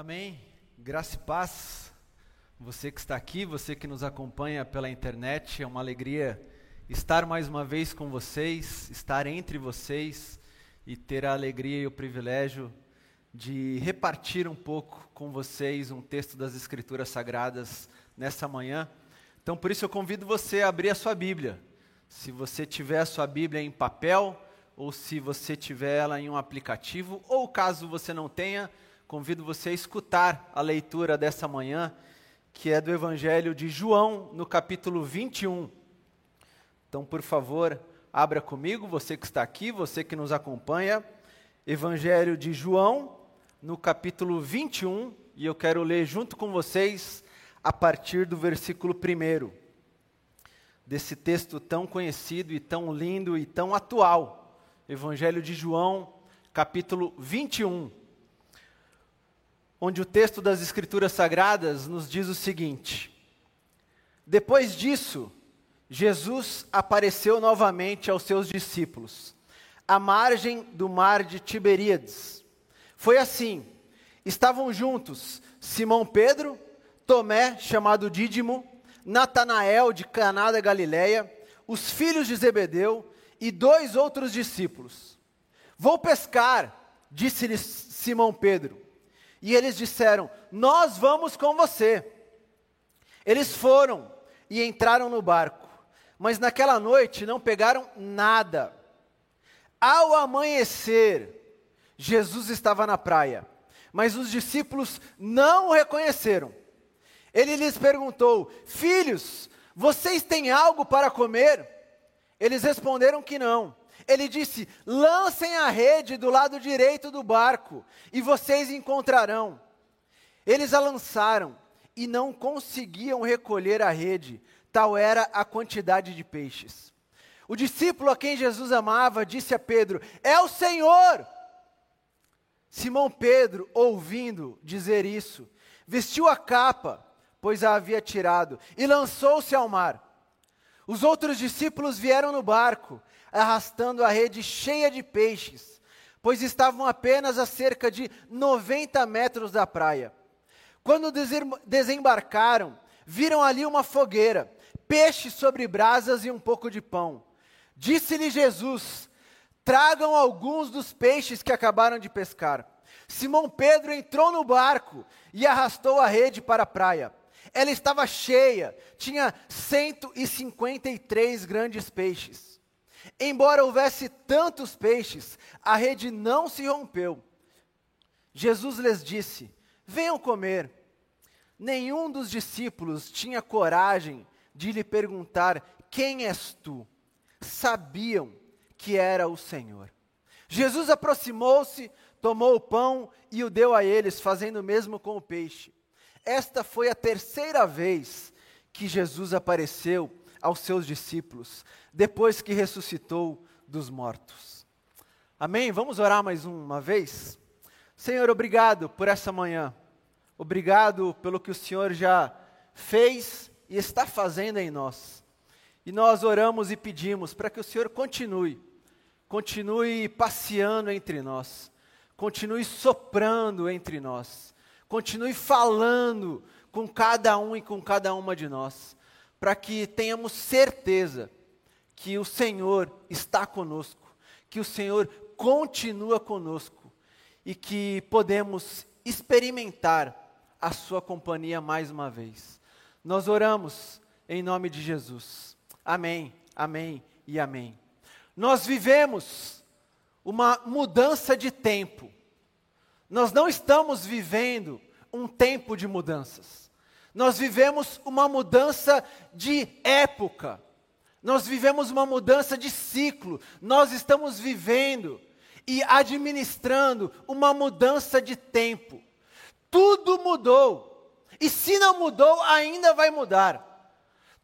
Amém. Graça e paz. Você que está aqui, você que nos acompanha pela internet, é uma alegria estar mais uma vez com vocês, estar entre vocês e ter a alegria e o privilégio de repartir um pouco com vocês um texto das Escrituras Sagradas nessa manhã. Então, por isso eu convido você a abrir a sua Bíblia. Se você tiver a sua Bíblia em papel, ou se você tiver ela em um aplicativo, ou caso você não tenha, convido você a escutar a leitura dessa manhã, que é do Evangelho de João, no capítulo 21. Então, por favor, abra comigo, você que está aqui, você que nos acompanha, Evangelho de João, no capítulo 21, e eu quero ler junto com vocês a partir do versículo 1 desse texto tão conhecido e tão lindo e tão atual. Evangelho de João, capítulo 21 onde o texto das Escrituras Sagradas nos diz o seguinte: Depois disso, Jesus apareceu novamente aos seus discípulos, à margem do mar de Tiberíades. Foi assim: estavam juntos Simão Pedro, Tomé, chamado Dídimo, Natanael de Caná da Galileia, os filhos de Zebedeu e dois outros discípulos. Vou pescar, disse-lhes Simão Pedro. E eles disseram: Nós vamos com você. Eles foram e entraram no barco, mas naquela noite não pegaram nada. Ao amanhecer, Jesus estava na praia, mas os discípulos não o reconheceram. Ele lhes perguntou: Filhos, vocês têm algo para comer? Eles responderam que não. Ele disse: lancem a rede do lado direito do barco e vocês encontrarão. Eles a lançaram e não conseguiam recolher a rede, tal era a quantidade de peixes. O discípulo a quem Jesus amava disse a Pedro: É o Senhor! Simão Pedro, ouvindo dizer isso, vestiu a capa, pois a havia tirado, e lançou-se ao mar. Os outros discípulos vieram no barco arrastando a rede cheia de peixes, pois estavam apenas a cerca de 90 metros da praia. Quando desembarcaram, viram ali uma fogueira, peixe sobre brasas e um pouco de pão. Disse-lhe Jesus: Tragam alguns dos peixes que acabaram de pescar. Simão Pedro entrou no barco e arrastou a rede para a praia. Ela estava cheia, tinha 153 grandes peixes. Embora houvesse tantos peixes, a rede não se rompeu. Jesus lhes disse: Venham comer. Nenhum dos discípulos tinha coragem de lhe perguntar: Quem és tu? Sabiam que era o Senhor. Jesus aproximou-se, tomou o pão e o deu a eles, fazendo o mesmo com o peixe. Esta foi a terceira vez que Jesus apareceu aos seus discípulos, depois que ressuscitou dos mortos. Amém? Vamos orar mais uma vez? Senhor, obrigado por essa manhã. Obrigado pelo que o Senhor já fez e está fazendo em nós. E nós oramos e pedimos para que o Senhor continue, continue passeando entre nós, continue soprando entre nós, continue falando com cada um e com cada uma de nós para que tenhamos certeza que o Senhor está conosco, que o Senhor continua conosco e que podemos experimentar a Sua companhia mais uma vez. Nós oramos em nome de Jesus. Amém, amém e amém. Nós vivemos uma mudança de tempo. Nós não estamos vivendo um tempo de mudanças. Nós vivemos uma mudança de época. Nós vivemos uma mudança de ciclo. Nós estamos vivendo e administrando uma mudança de tempo. Tudo mudou. E se não mudou, ainda vai mudar.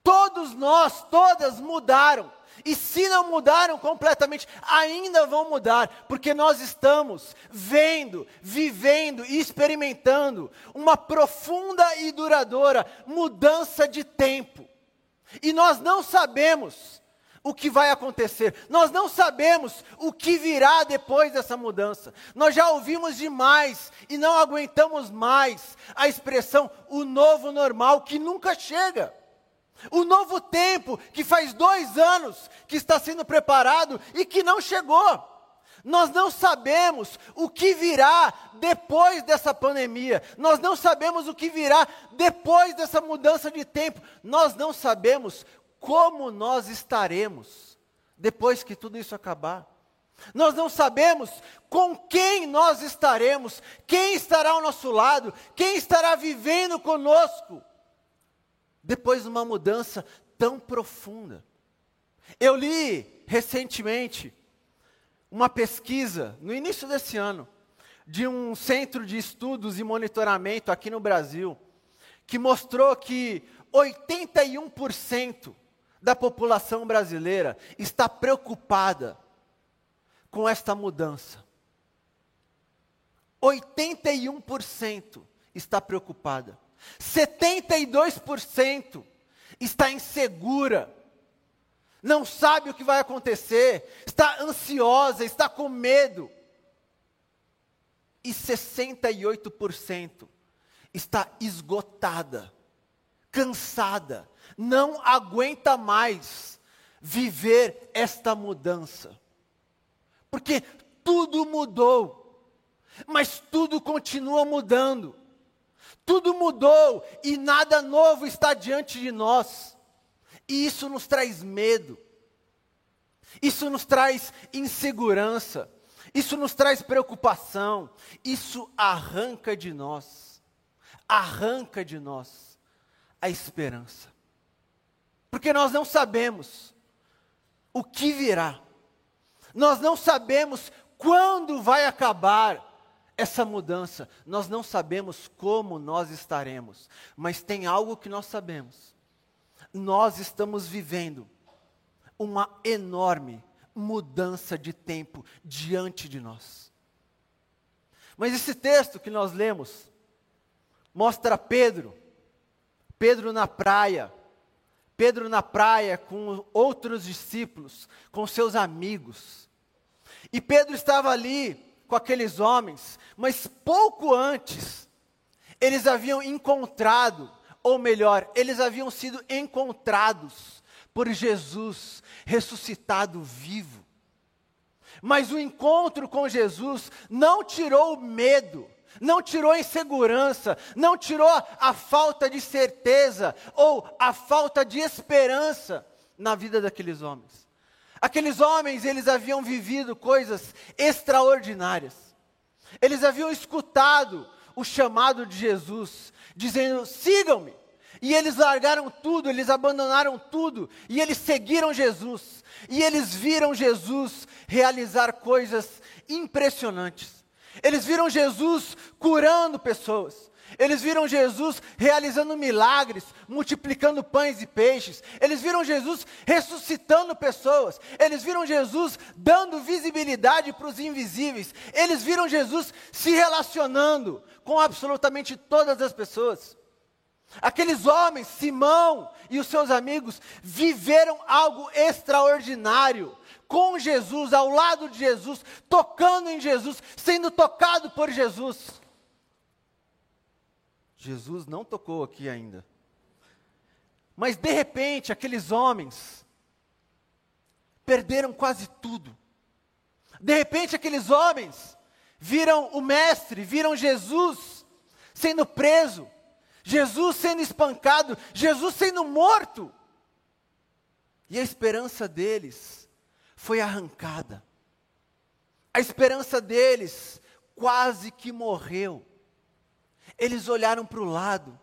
Todos nós, todas mudaram. E se não mudaram completamente, ainda vão mudar, porque nós estamos vendo, vivendo e experimentando uma profunda e duradoura mudança de tempo. E nós não sabemos, o que vai acontecer. Nós não sabemos o que virá depois dessa mudança. Nós já ouvimos demais e não aguentamos mais a expressão o novo normal que nunca chega. O novo tempo que faz dois anos que está sendo preparado e que não chegou. Nós não sabemos o que virá depois dessa pandemia. Nós não sabemos o que virá depois dessa mudança de tempo. Nós não sabemos como nós estaremos depois que tudo isso acabar. Nós não sabemos com quem nós estaremos, quem estará ao nosso lado, quem estará vivendo conosco, depois de uma mudança tão profunda. Eu li recentemente uma pesquisa, no início desse ano, de um centro de estudos e monitoramento aqui no Brasil, que mostrou que 81% da população brasileira está preocupada com esta mudança. 81% está preocupada. 72% está insegura. Não sabe o que vai acontecer, está ansiosa, está com medo. E 68% está esgotada, cansada, não aguenta mais viver esta mudança. Porque tudo mudou, mas tudo continua mudando. Tudo mudou e nada novo está diante de nós. E isso nos traz medo. Isso nos traz insegurança. Isso nos traz preocupação. Isso arranca de nós. Arranca de nós a esperança. Porque nós não sabemos o que virá. Nós não sabemos quando vai acabar essa mudança. Nós não sabemos como nós estaremos. Mas tem algo que nós sabemos. Nós estamos vivendo uma enorme mudança de tempo diante de nós. Mas esse texto que nós lemos mostra Pedro, Pedro na praia, Pedro na praia com outros discípulos, com seus amigos. E Pedro estava ali com aqueles homens, mas pouco antes, eles haviam encontrado, ou melhor, eles haviam sido encontrados por Jesus ressuscitado vivo. Mas o encontro com Jesus não tirou o medo, não tirou a insegurança, não tirou a falta de certeza ou a falta de esperança na vida daqueles homens. Aqueles homens, eles haviam vivido coisas extraordinárias. Eles haviam escutado o chamado de Jesus, dizendo: sigam-me. E eles largaram tudo, eles abandonaram tudo, e eles seguiram Jesus. E eles viram Jesus realizar coisas impressionantes. Eles viram Jesus curando pessoas. Eles viram Jesus realizando milagres, multiplicando pães e peixes. Eles viram Jesus ressuscitando pessoas. Eles viram Jesus dando visibilidade para os invisíveis. Eles viram Jesus se relacionando com absolutamente todas as pessoas. Aqueles homens, Simão e os seus amigos, viveram algo extraordinário com Jesus, ao lado de Jesus, tocando em Jesus, sendo tocado por Jesus. Jesus não tocou aqui ainda. Mas de repente, aqueles homens perderam quase tudo. De repente, aqueles homens viram o Mestre, viram Jesus sendo preso, Jesus sendo espancado, Jesus sendo morto. E a esperança deles foi arrancada. A esperança deles quase que morreu. Eles olharam para o lado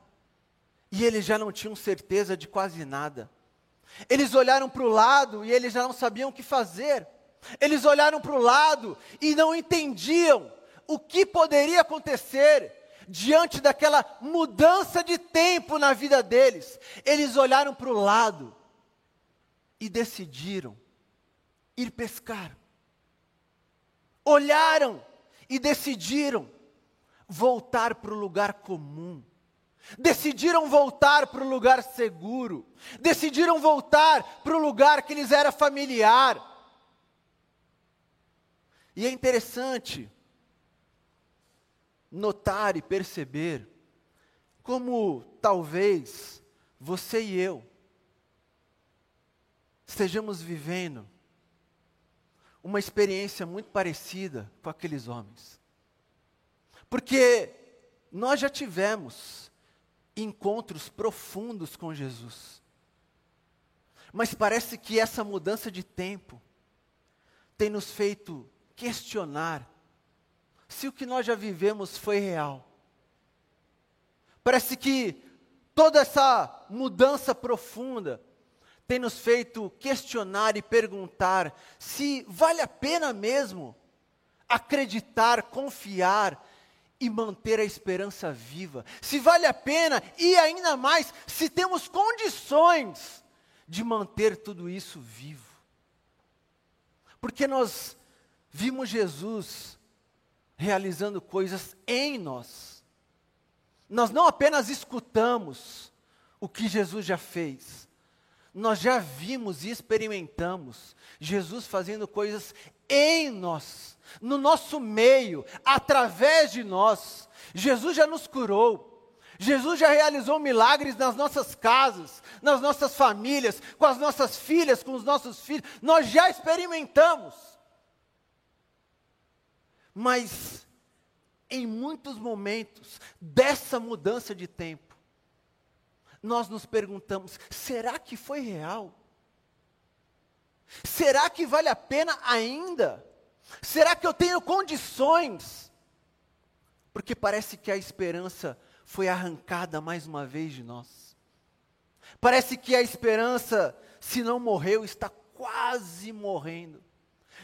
e eles já não tinham certeza de quase nada. Eles olharam para o lado e eles já não sabiam o que fazer. Eles olharam para o lado e não entendiam o que poderia acontecer diante daquela mudança de tempo na vida deles. Eles olharam para o lado e decidiram ir pescar. Olharam e decidiram voltar para o lugar comum, decidiram voltar para o lugar seguro, decidiram voltar para o lugar que lhes era familiar. E é interessante notar e perceber como talvez você e eu estejamos vivendo uma experiência muito parecida com aqueles homens. Porque nós já tivemos encontros profundos com Jesus. Mas parece que essa mudança de tempo tem nos feito questionar se o que nós já vivemos foi real. Parece que toda essa mudança profunda tem nos feito questionar e perguntar se vale a pena mesmo acreditar, confiar e manter a esperança viva. Se vale a pena e ainda mais se temos condições de manter tudo isso vivo. Porque nós vimos Jesus realizando coisas em nós. Nós não apenas escutamos o que Jesus já fez, nós já vimos e experimentamos Jesus fazendo coisas em nós, no nosso meio, através de nós. Jesus já nos curou. Jesus já realizou milagres nas nossas casas, nas nossas famílias, com as nossas filhas, com os nossos filhos. Nós já experimentamos. Mas, em muitos momentos dessa mudança de tempo, nós nos perguntamos: será que foi real? Será que vale a pena ainda? Será que eu tenho condições? Porque parece que a esperança foi arrancada mais uma vez de nós. Parece que a esperança, se não morreu, está quase morrendo,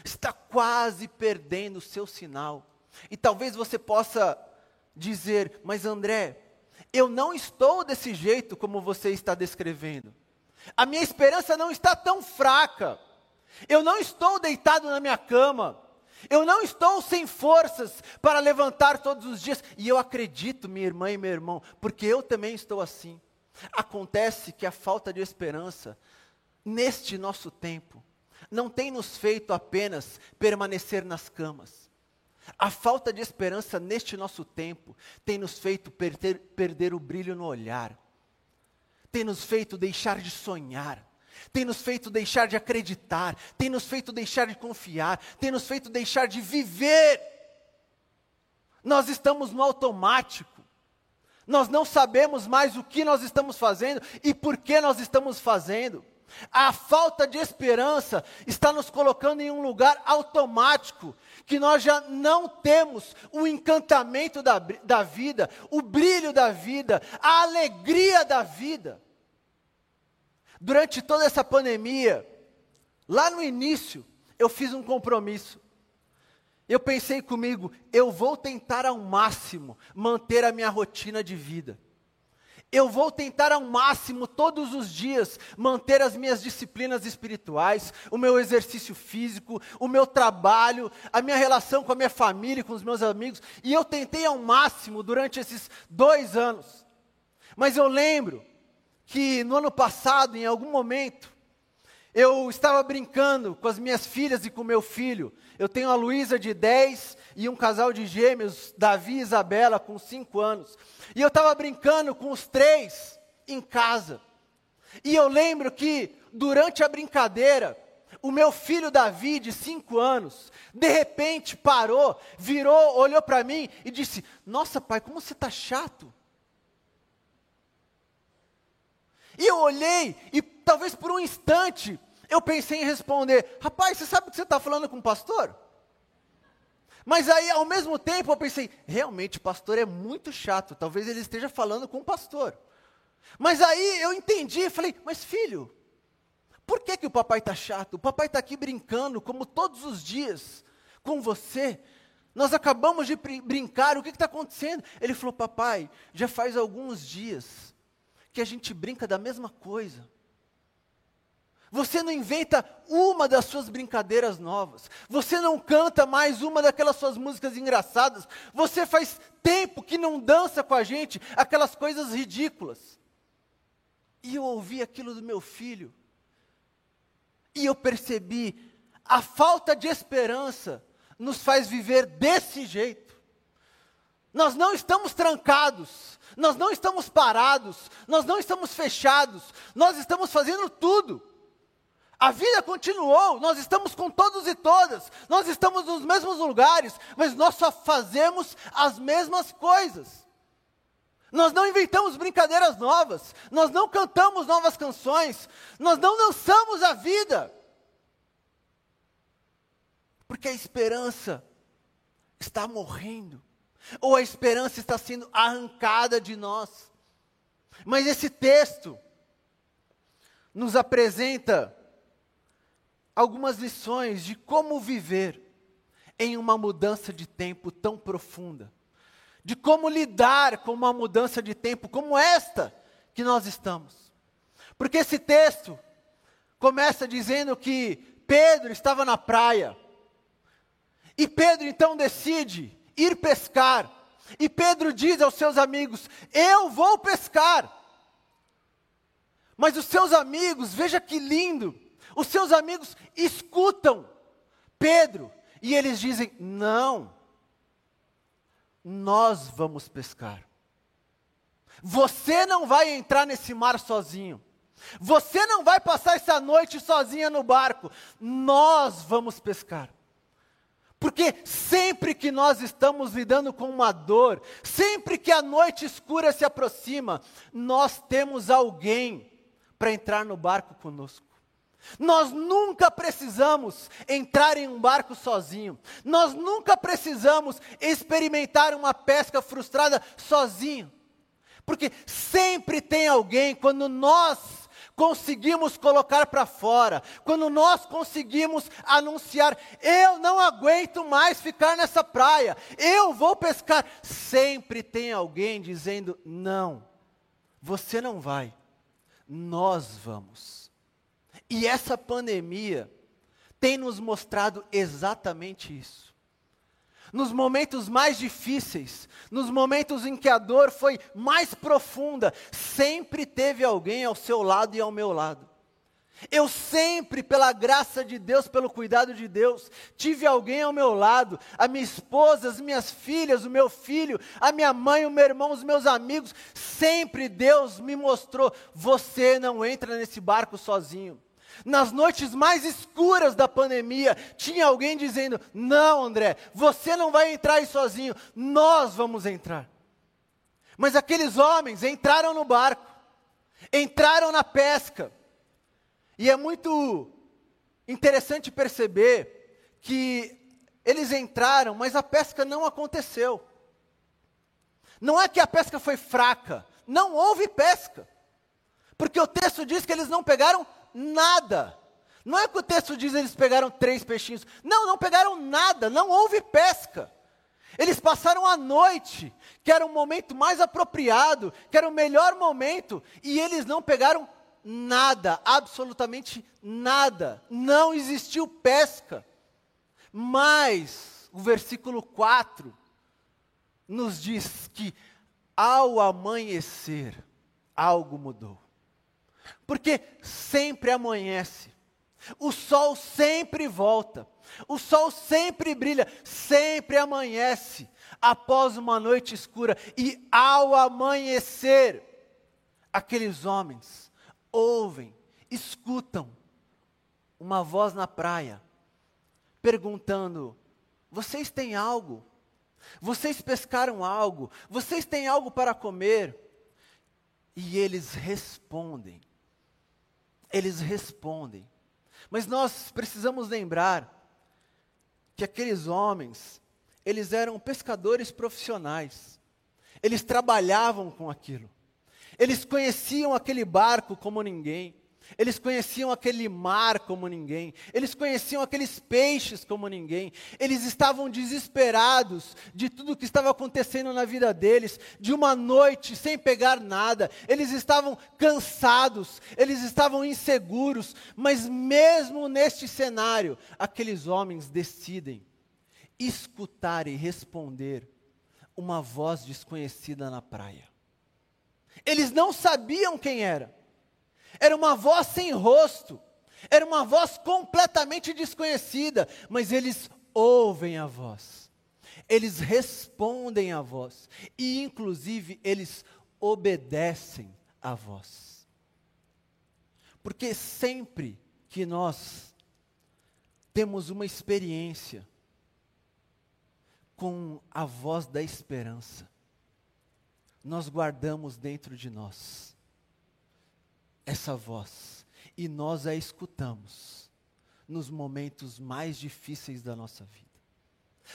está quase perdendo o seu sinal. E talvez você possa dizer, mas André, eu não estou desse jeito como você está descrevendo. A minha esperança não está tão fraca. Eu não estou deitado na minha cama. Eu não estou sem forças para levantar todos os dias. E eu acredito, minha irmã e meu irmão, porque eu também estou assim. Acontece que a falta de esperança, neste nosso tempo, não tem nos feito apenas permanecer nas camas a falta de esperança neste nosso tempo tem nos feito perder, perder o brilho no olhar, tem nos feito deixar de sonhar, tem nos feito deixar de acreditar, tem nos feito deixar de confiar, tem nos feito deixar de viver. Nós estamos no automático, nós não sabemos mais o que nós estamos fazendo e por que nós estamos fazendo. A falta de esperança está nos colocando em um lugar automático, que nós já não temos o encantamento da, da vida, o brilho da vida, a alegria da vida. Durante toda essa pandemia, lá no início, eu fiz um compromisso. Eu pensei comigo, eu vou tentar ao máximo manter a minha rotina de vida. Eu vou tentar ao máximo, todos os dias, manter as minhas disciplinas espirituais, o meu exercício físico, o meu trabalho, a minha relação com a minha família, com os meus amigos. E eu tentei ao máximo durante esses dois anos. Mas eu lembro que no ano passado, em algum momento, eu estava brincando com as minhas filhas e com meu filho. Eu tenho a Luísa de 10 e um casal de gêmeos, Davi e Isabela, com 5 anos. E eu estava brincando com os três em casa. E eu lembro que, durante a brincadeira, o meu filho Davi, de 5 anos, de repente parou, virou, olhou para mim e disse: Nossa, pai, como você está chato. E eu olhei, e talvez por um instante, eu pensei em responder: Rapaz, você sabe que você está falando com o pastor? Mas aí, ao mesmo tempo, eu pensei, realmente, o pastor é muito chato, talvez ele esteja falando com o pastor. Mas aí eu entendi e falei, mas filho, por que, que o papai está chato? O papai está aqui brincando, como todos os dias, com você. Nós acabamos de brincar, o que está acontecendo? Ele falou, papai, já faz alguns dias que a gente brinca da mesma coisa. Você não inventa uma das suas brincadeiras novas. Você não canta mais uma daquelas suas músicas engraçadas. Você faz tempo que não dança com a gente aquelas coisas ridículas. E eu ouvi aquilo do meu filho, e eu percebi a falta de esperança nos faz viver desse jeito. Nós não estamos trancados, nós não estamos parados, nós não estamos fechados, nós estamos fazendo tudo. A vida continuou, nós estamos com todos e todas, nós estamos nos mesmos lugares, mas nós só fazemos as mesmas coisas. Nós não inventamos brincadeiras novas, nós não cantamos novas canções, nós não dançamos a vida. Porque a esperança está morrendo, ou a esperança está sendo arrancada de nós. Mas esse texto nos apresenta algumas lições de como viver em uma mudança de tempo tão profunda, de como lidar com uma mudança de tempo como esta que nós estamos. Porque esse texto começa dizendo que Pedro estava na praia, e Pedro então decide ir pescar, e Pedro diz aos seus amigos: Eu vou pescar. Mas os seus amigos, veja que lindo, os seus amigos escutam Pedro e eles dizem: Não, nós vamos pescar. Você não vai entrar nesse mar sozinho. Você não vai passar essa noite sozinha no barco. Nós vamos pescar. Porque sempre que nós estamos lidando com uma dor, sempre que a noite escura se aproxima, nós temos alguém para entrar no barco conosco. Nós nunca precisamos entrar em um barco sozinho. Nós nunca precisamos experimentar uma pesca frustrada sozinho. Porque sempre tem alguém, quando nós conseguimos colocar para fora, quando nós conseguimos anunciar, eu não aguento mais ficar nessa praia, eu vou pescar. Sempre tem alguém dizendo: não, você não vai, nós vamos. E essa pandemia tem nos mostrado exatamente isso. Nos momentos mais difíceis, nos momentos em que a dor foi mais profunda, sempre teve alguém ao seu lado e ao meu lado. Eu sempre, pela graça de Deus, pelo cuidado de Deus, tive alguém ao meu lado, a minha esposa, as minhas filhas, o meu filho, a minha mãe, o meu irmão, os meus amigos. Sempre Deus me mostrou: você não entra nesse barco sozinho. Nas noites mais escuras da pandemia, tinha alguém dizendo: Não, André, você não vai entrar aí sozinho, nós vamos entrar. Mas aqueles homens entraram no barco, entraram na pesca, e é muito interessante perceber que eles entraram, mas a pesca não aconteceu. Não é que a pesca foi fraca, não houve pesca. Porque o texto diz que eles não pegaram nada. Não é que o texto diz eles pegaram três peixinhos. Não, não pegaram nada, não houve pesca. Eles passaram a noite, que era o momento mais apropriado, que era o melhor momento, e eles não pegaram nada, absolutamente nada. Não existiu pesca. Mas o versículo 4 nos diz que ao amanhecer algo mudou. Porque sempre amanhece, o sol sempre volta, o sol sempre brilha, sempre amanhece após uma noite escura, e ao amanhecer, aqueles homens ouvem, escutam uma voz na praia, perguntando: Vocês têm algo? Vocês pescaram algo? Vocês têm algo para comer? E eles respondem: eles respondem. Mas nós precisamos lembrar que aqueles homens, eles eram pescadores profissionais. Eles trabalhavam com aquilo. Eles conheciam aquele barco como ninguém. Eles conheciam aquele mar como ninguém, eles conheciam aqueles peixes como ninguém, eles estavam desesperados de tudo que estava acontecendo na vida deles, de uma noite sem pegar nada, eles estavam cansados, eles estavam inseguros, mas mesmo neste cenário, aqueles homens decidem escutar e responder uma voz desconhecida na praia. Eles não sabiam quem era. Era uma voz sem rosto. Era uma voz completamente desconhecida, mas eles ouvem a voz. Eles respondem à voz e inclusive eles obedecem à voz. Porque sempre que nós temos uma experiência com a voz da esperança, nós guardamos dentro de nós essa voz. E nós a escutamos nos momentos mais difíceis da nossa vida.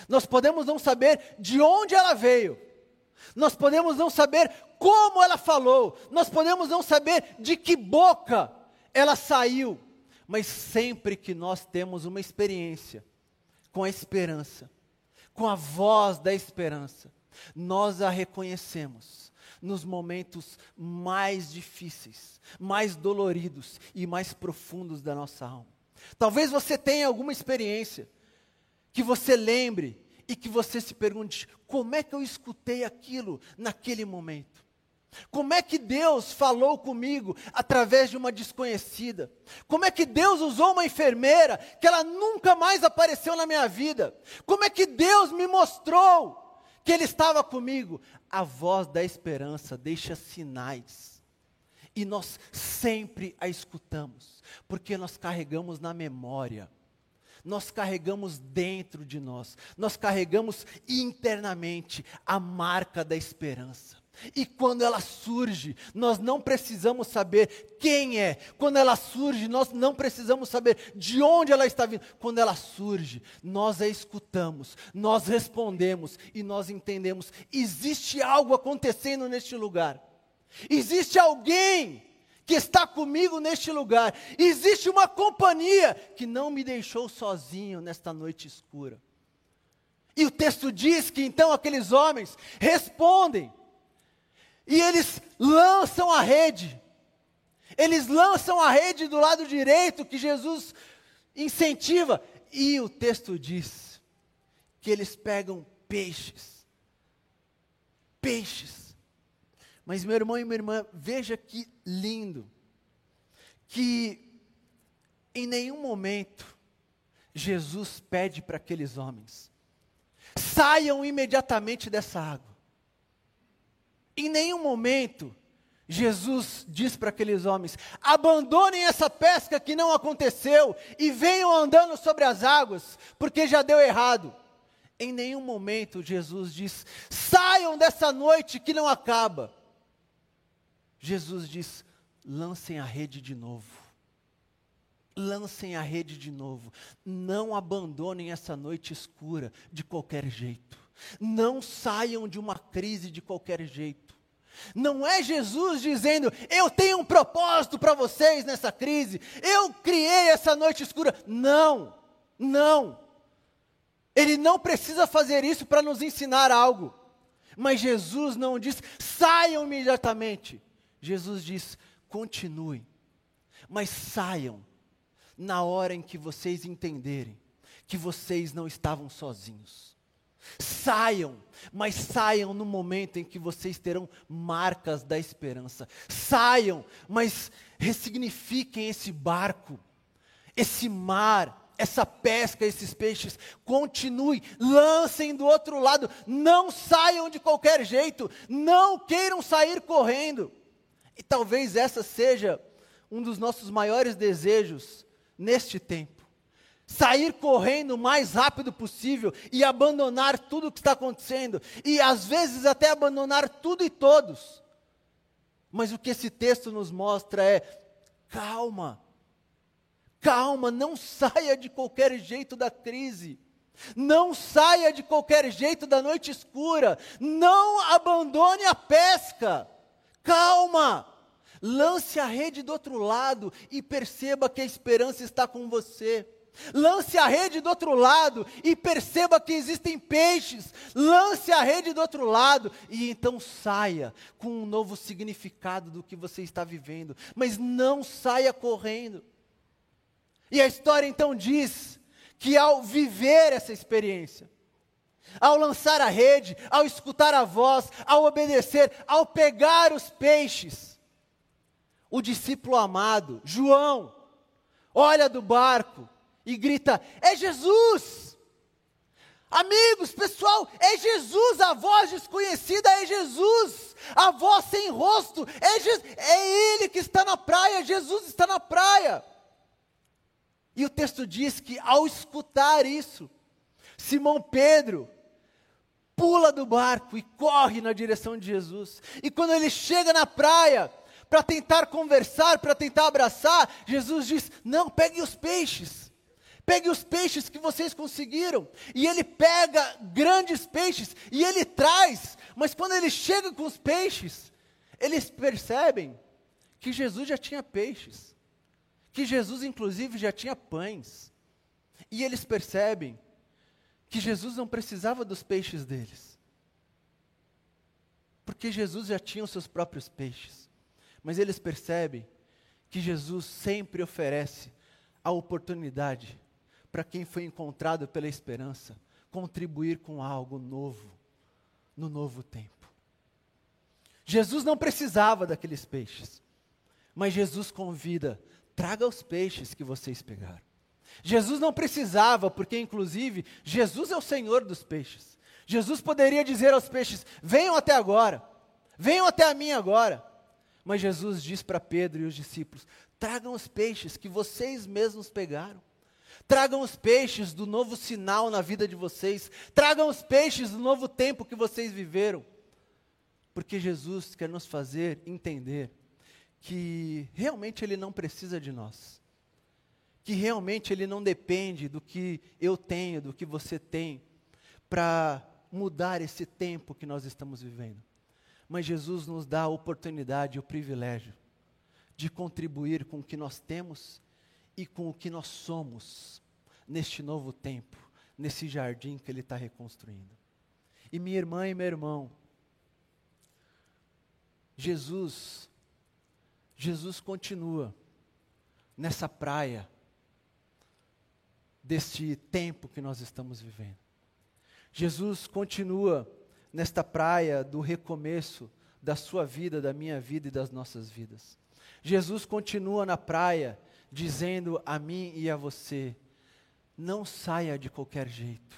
Nós podemos não saber de onde ela veio, nós podemos não saber como ela falou, nós podemos não saber de que boca ela saiu, mas sempre que nós temos uma experiência com a esperança, com a voz da esperança, nós a reconhecemos nos momentos mais difíceis, mais doloridos e mais profundos da nossa alma. Talvez você tenha alguma experiência que você lembre e que você se pergunte: como é que eu escutei aquilo naquele momento? Como é que Deus falou comigo através de uma desconhecida? Como é que Deus usou uma enfermeira que ela nunca mais apareceu na minha vida? Como é que Deus me mostrou que Ele estava comigo? A voz da esperança deixa sinais. E nós sempre a escutamos, porque nós carregamos na memória nós carregamos dentro de nós, nós carregamos internamente a marca da esperança. E quando ela surge, nós não precisamos saber quem é. Quando ela surge, nós não precisamos saber de onde ela está vindo. Quando ela surge, nós a escutamos, nós respondemos e nós entendemos: existe algo acontecendo neste lugar. Existe alguém que está comigo neste lugar. Existe uma companhia que não me deixou sozinho nesta noite escura. E o texto diz que então aqueles homens respondem e eles lançam a rede. Eles lançam a rede do lado direito que Jesus incentiva. E o texto diz que eles pegam peixes. Peixes. Mas meu irmão e minha irmã, veja que lindo. Que em nenhum momento Jesus pede para aqueles homens: saiam imediatamente dessa água. Em nenhum momento Jesus diz para aqueles homens: abandonem essa pesca que não aconteceu e venham andando sobre as águas, porque já deu errado. Em nenhum momento Jesus diz: saiam dessa noite que não acaba. Jesus diz: lancem a rede de novo. Lancem a rede de novo. Não abandonem essa noite escura de qualquer jeito. Não saiam de uma crise de qualquer jeito. Não é Jesus dizendo, eu tenho um propósito para vocês nessa crise, eu criei essa noite escura. Não, não. Ele não precisa fazer isso para nos ensinar algo. Mas Jesus não diz, saiam imediatamente. Jesus diz, continuem, mas saiam na hora em que vocês entenderem que vocês não estavam sozinhos. Saiam, mas saiam no momento em que vocês terão marcas da esperança. Saiam, mas ressignifiquem esse barco, esse mar, essa pesca, esses peixes. Continue, lancem do outro lado. Não saiam de qualquer jeito. Não queiram sair correndo. E talvez essa seja um dos nossos maiores desejos neste tempo sair correndo o mais rápido possível e abandonar tudo o que está acontecendo, e às vezes até abandonar tudo e todos. Mas o que esse texto nos mostra é: calma, calma, não saia de qualquer jeito da crise. Não saia de qualquer jeito da noite escura. Não abandone a pesca. Calma. Lance a rede do outro lado e perceba que a esperança está com você. Lance a rede do outro lado e perceba que existem peixes. Lance a rede do outro lado e então saia com um novo significado do que você está vivendo. Mas não saia correndo. E a história então diz que ao viver essa experiência, ao lançar a rede, ao escutar a voz, ao obedecer, ao pegar os peixes. O discípulo amado, João, olha do barco e grita: É Jesus! Amigos, pessoal, é Jesus, a voz desconhecida é Jesus, a voz sem rosto, é, Je é Ele que está na praia, Jesus está na praia. E o texto diz que ao escutar isso, Simão Pedro pula do barco e corre na direção de Jesus. E quando ele chega na praia, para tentar conversar, para tentar abraçar, Jesus diz: Não, pegue os peixes. Pegue os peixes que vocês conseguiram. E ele pega grandes peixes e ele traz. Mas quando ele chega com os peixes, eles percebem que Jesus já tinha peixes. Que Jesus, inclusive, já tinha pães. E eles percebem que Jesus não precisava dos peixes deles. Porque Jesus já tinha os seus próprios peixes. Mas eles percebem que Jesus sempre oferece a oportunidade para quem foi encontrado pela esperança contribuir com algo novo no novo tempo. Jesus não precisava daqueles peixes, mas Jesus convida: traga os peixes que vocês pegaram. Jesus não precisava, porque inclusive Jesus é o Senhor dos peixes. Jesus poderia dizer aos peixes: venham até agora, venham até a mim agora. Mas Jesus diz para Pedro e os discípulos: tragam os peixes que vocês mesmos pegaram. Tragam os peixes do novo sinal na vida de vocês. Tragam os peixes do novo tempo que vocês viveram. Porque Jesus quer nos fazer entender que realmente Ele não precisa de nós que realmente ele não depende do que eu tenho, do que você tem, para mudar esse tempo que nós estamos vivendo. Mas Jesus nos dá a oportunidade, o privilégio de contribuir com o que nós temos e com o que nós somos neste novo tempo, nesse jardim que Ele está reconstruindo. E minha irmã e meu irmão, Jesus, Jesus continua nessa praia deste tempo que nós estamos vivendo. Jesus continua nesta praia do recomeço da sua vida, da minha vida e das nossas vidas. Jesus continua na praia dizendo a mim e a você: não saia de qualquer jeito.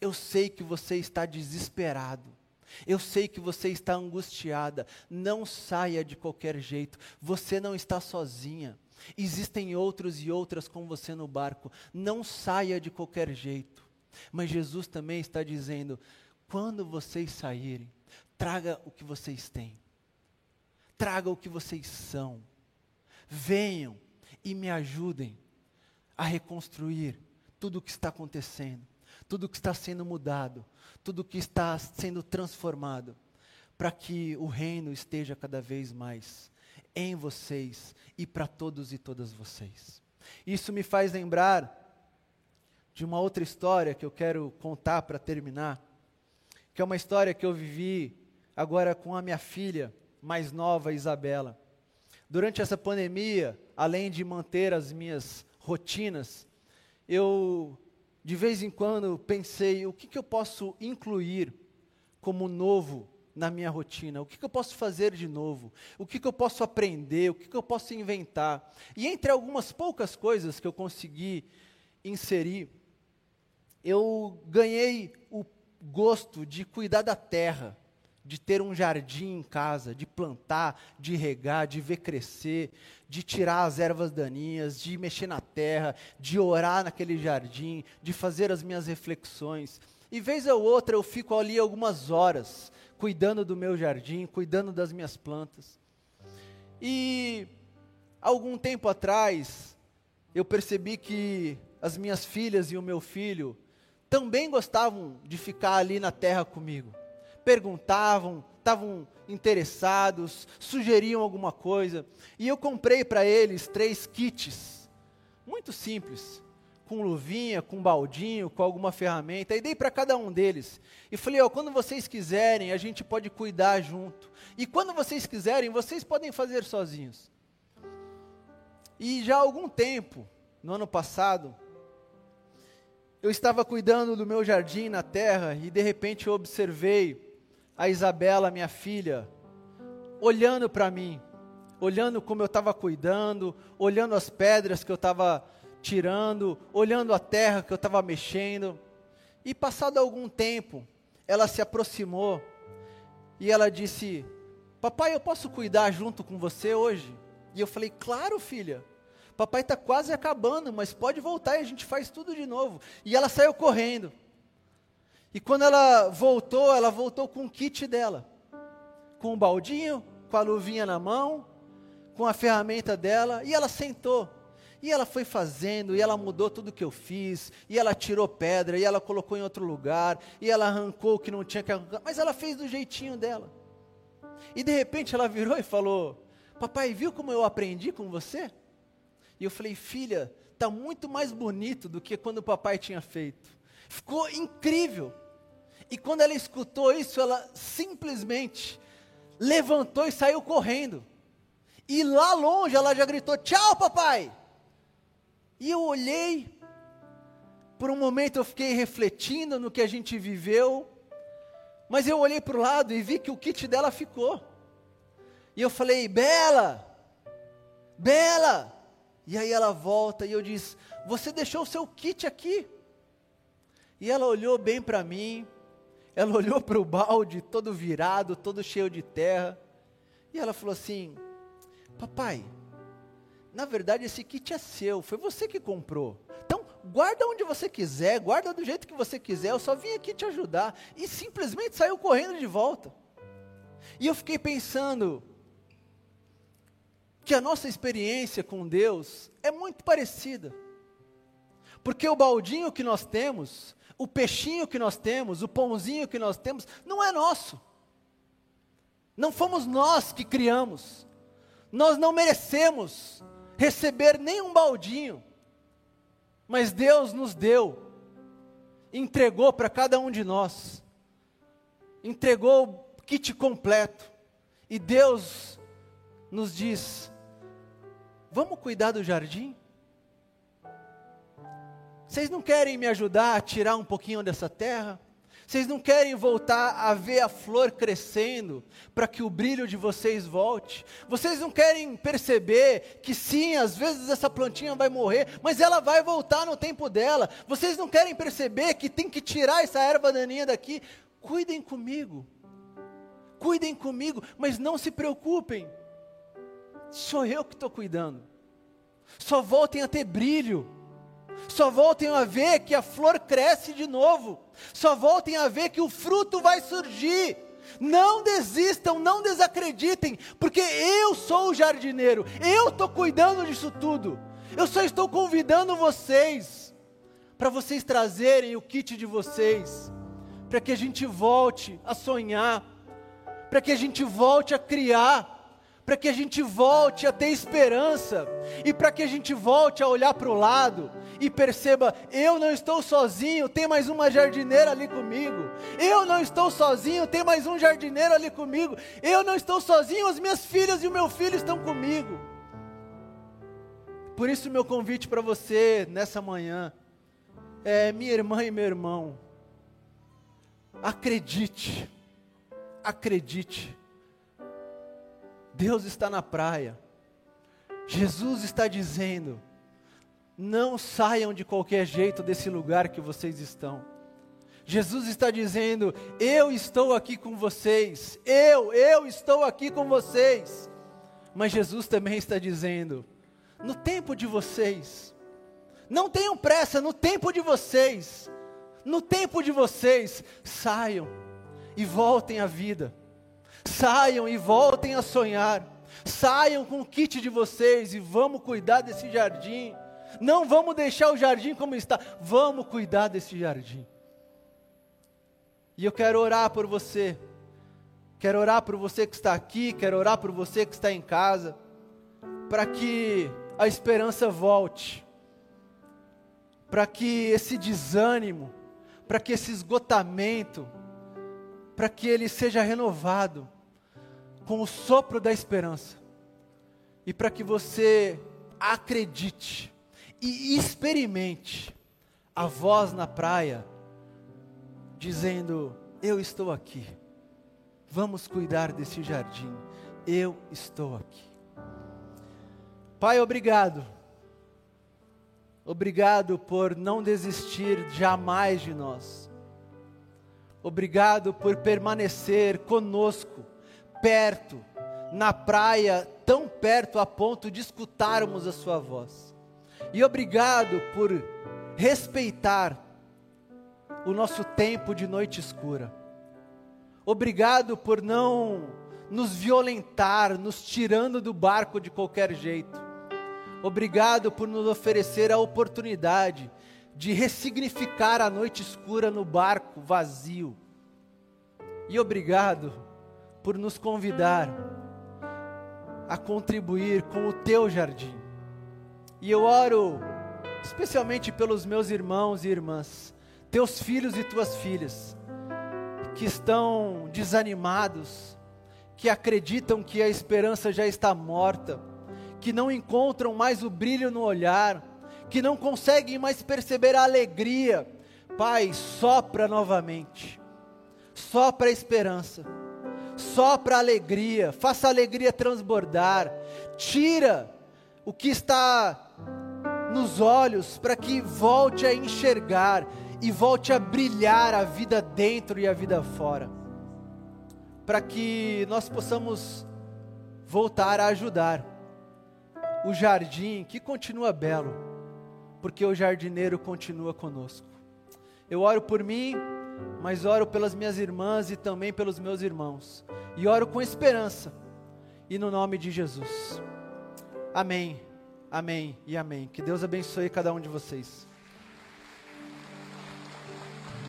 Eu sei que você está desesperado. Eu sei que você está angustiada. Não saia de qualquer jeito. Você não está sozinha. Existem outros e outras com você no barco. Não saia de qualquer jeito. Mas Jesus também está dizendo: quando vocês saírem, traga o que vocês têm. Traga o que vocês são. Venham e me ajudem a reconstruir tudo o que está acontecendo, tudo o que está sendo mudado, tudo o que está sendo transformado, para que o reino esteja cada vez mais em vocês e para todos e todas vocês. Isso me faz lembrar de uma outra história que eu quero contar para terminar, que é uma história que eu vivi agora com a minha filha mais nova, Isabela. Durante essa pandemia, além de manter as minhas rotinas, eu de vez em quando pensei o que, que eu posso incluir como novo na minha rotina? O que, que eu posso fazer de novo? O que, que eu posso aprender? O que, que eu posso inventar? E entre algumas poucas coisas que eu consegui inserir, eu ganhei o gosto de cuidar da terra, de ter um jardim em casa, de plantar, de regar, de ver crescer, de tirar as ervas daninhas, de mexer na terra, de orar naquele jardim, de fazer as minhas reflexões. E vez ou outra eu fico ali algumas horas, cuidando do meu jardim, cuidando das minhas plantas. E algum tempo atrás, eu percebi que as minhas filhas e o meu filho também gostavam de ficar ali na terra comigo. Perguntavam, estavam interessados, sugeriam alguma coisa. E eu comprei para eles três kits, muito simples com luvinha, com baldinho, com alguma ferramenta, e dei para cada um deles. E falei, ó, quando vocês quiserem, a gente pode cuidar junto. E quando vocês quiserem, vocês podem fazer sozinhos. E já há algum tempo, no ano passado, eu estava cuidando do meu jardim na terra e de repente eu observei a Isabela, minha filha, olhando para mim, olhando como eu estava cuidando, olhando as pedras que eu estava tirando, olhando a terra que eu estava mexendo. E passado algum tempo, ela se aproximou e ela disse: Papai, eu posso cuidar junto com você hoje? E eu falei: Claro, filha. Papai está quase acabando, mas pode voltar e a gente faz tudo de novo. E ela saiu correndo. E quando ela voltou, ela voltou com o kit dela. Com o baldinho, com a luvinha na mão, com a ferramenta dela, e ela sentou. E ela foi fazendo, e ela mudou tudo que eu fiz, e ela tirou pedra, e ela colocou em outro lugar, e ela arrancou o que não tinha que arrancar, mas ela fez do jeitinho dela. E de repente ela virou e falou: Papai, viu como eu aprendi com você? E eu falei, filha, está muito mais bonito do que quando o papai tinha feito. Ficou incrível. E quando ela escutou isso, ela simplesmente levantou e saiu correndo. E lá longe ela já gritou: Tchau, papai! E eu olhei, por um momento eu fiquei refletindo no que a gente viveu, mas eu olhei para o lado e vi que o kit dela ficou. E eu falei: Bela, Bela, e aí ela volta e eu disse: Você deixou o seu kit aqui? E ela olhou bem para mim, ela olhou para o balde todo virado, todo cheio de terra, e ela falou assim: Papai, na verdade esse kit é seu, foi você que comprou. Então, guarda onde você quiser, guarda do jeito que você quiser, eu só vim aqui te ajudar. E simplesmente saiu correndo de volta. E eu fiquei pensando, que a nossa experiência com Deus é muito parecida. Porque o baldinho que nós temos, o peixinho que nós temos, o pãozinho que nós temos, não é nosso. Não fomos nós que criamos. Nós não merecemos receber nenhum baldinho. Mas Deus nos deu, entregou para cada um de nós, entregou o kit completo. E Deus nos diz: Vamos cuidar do jardim? Vocês não querem me ajudar a tirar um pouquinho dessa terra? Vocês não querem voltar a ver a flor crescendo para que o brilho de vocês volte? Vocês não querem perceber que sim, às vezes essa plantinha vai morrer, mas ela vai voltar no tempo dela? Vocês não querem perceber que tem que tirar essa erva daninha daqui? Cuidem comigo. Cuidem comigo, mas não se preocupem sou eu que estou cuidando. Só voltem a ter brilho. Só voltem a ver que a flor cresce de novo. Só voltem a ver que o fruto vai surgir. Não desistam, não desacreditem, porque eu sou o jardineiro, eu estou cuidando disso tudo. Eu só estou convidando vocês, para vocês trazerem o kit de vocês, para que a gente volte a sonhar, para que a gente volte a criar para que a gente volte a ter esperança e para que a gente volte a olhar para o lado e perceba: eu não estou sozinho, tem mais uma jardineira ali comigo. Eu não estou sozinho, tem mais um jardineiro ali comigo. Eu não estou sozinho, as minhas filhas e o meu filho estão comigo. Por isso, meu convite para você nessa manhã é: minha irmã e meu irmão, acredite, acredite Deus está na praia. Jesus está dizendo: não saiam de qualquer jeito desse lugar que vocês estão. Jesus está dizendo: eu estou aqui com vocês. Eu, eu estou aqui com vocês. Mas Jesus também está dizendo: no tempo de vocês, não tenham pressa, no tempo de vocês, no tempo de vocês, saiam e voltem à vida. Saiam e voltem a sonhar. Saiam com o kit de vocês e vamos cuidar desse jardim. Não vamos deixar o jardim como está, vamos cuidar desse jardim. E eu quero orar por você. Quero orar por você que está aqui, quero orar por você que está em casa, para que a esperança volte, para que esse desânimo, para que esse esgotamento, para que ele seja renovado com o sopro da esperança. E para que você acredite e experimente a voz na praia, dizendo: Eu estou aqui, vamos cuidar desse jardim, eu estou aqui. Pai, obrigado. Obrigado por não desistir jamais de nós. Obrigado por permanecer conosco, perto, na praia, tão perto a ponto de escutarmos a Sua voz. E obrigado por respeitar o nosso tempo de noite escura. Obrigado por não nos violentar, nos tirando do barco de qualquer jeito. Obrigado por nos oferecer a oportunidade de ressignificar a noite escura no barco vazio. E obrigado por nos convidar a contribuir com o teu jardim. E eu oro especialmente pelos meus irmãos e irmãs, teus filhos e tuas filhas, que estão desanimados, que acreditam que a esperança já está morta, que não encontram mais o brilho no olhar, que não conseguem mais perceber a alegria. Pai, sopra novamente, sopra a esperança, sopra a alegria, faça a alegria transbordar, tira o que está nos olhos para que volte a enxergar e volte a brilhar a vida dentro e a vida fora. Para que nós possamos voltar a ajudar o jardim que continua belo, porque o jardineiro continua conosco. Eu oro por mim, mas oro pelas minhas irmãs e também pelos meus irmãos. E oro com esperança. E no nome de Jesus. Amém. Amém e amém. Que Deus abençoe cada um de vocês.